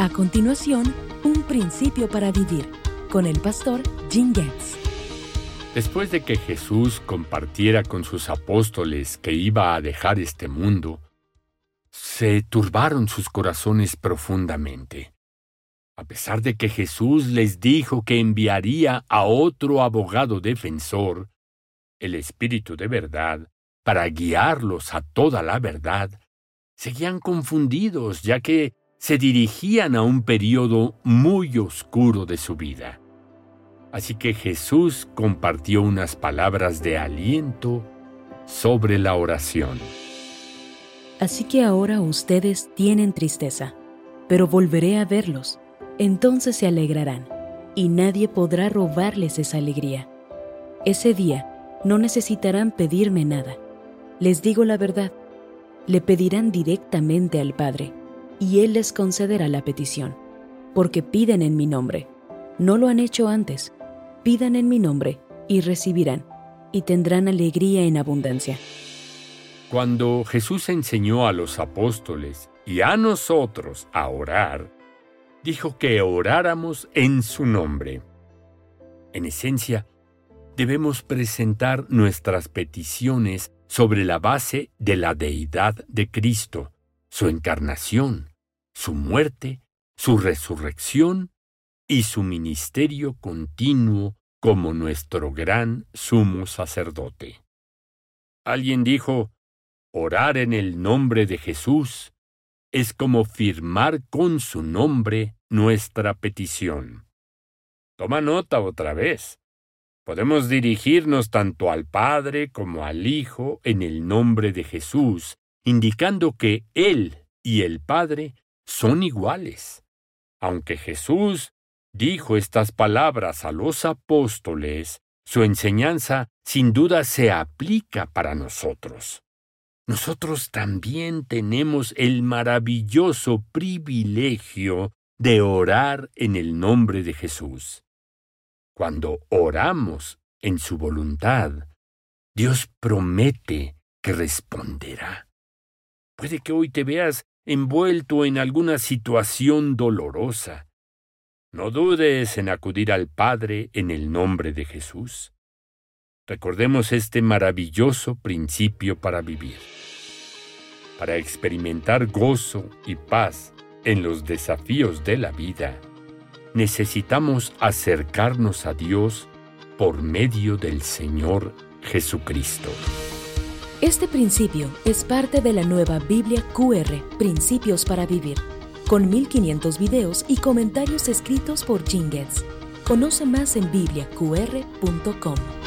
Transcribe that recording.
A continuación, un principio para vivir con el pastor Jim Getz. Después de que Jesús compartiera con sus apóstoles que iba a dejar este mundo, se turbaron sus corazones profundamente. A pesar de que Jesús les dijo que enviaría a otro abogado defensor, el Espíritu de verdad, para guiarlos a toda la verdad, seguían confundidos ya que se dirigían a un periodo muy oscuro de su vida. Así que Jesús compartió unas palabras de aliento sobre la oración. Así que ahora ustedes tienen tristeza, pero volveré a verlos. Entonces se alegrarán, y nadie podrá robarles esa alegría. Ese día no necesitarán pedirme nada. Les digo la verdad, le pedirán directamente al Padre y Él les concederá la petición, porque piden en mi nombre. No lo han hecho antes. Pidan en mi nombre y recibirán, y tendrán alegría en abundancia. Cuando Jesús enseñó a los apóstoles y a nosotros a orar, dijo que oráramos en su nombre. En esencia, debemos presentar nuestras peticiones sobre la base de la deidad de Cristo, su encarnación, su muerte, su resurrección y su ministerio continuo como nuestro gran sumo sacerdote. Alguien dijo, orar en el nombre de Jesús es como firmar con su nombre nuestra petición. Toma nota otra vez. Podemos dirigirnos tanto al Padre como al Hijo en el nombre de Jesús indicando que Él y el Padre son iguales. Aunque Jesús dijo estas palabras a los apóstoles, su enseñanza sin duda se aplica para nosotros. Nosotros también tenemos el maravilloso privilegio de orar en el nombre de Jesús. Cuando oramos en su voluntad, Dios promete que responderá. Puede que hoy te veas envuelto en alguna situación dolorosa. No dudes en acudir al Padre en el nombre de Jesús. Recordemos este maravilloso principio para vivir. Para experimentar gozo y paz en los desafíos de la vida, necesitamos acercarnos a Dios por medio del Señor Jesucristo. Este principio es parte de la nueva Biblia QR, Principios para Vivir, con 1500 videos y comentarios escritos por Jingles. Conoce más en bibliaqr.com.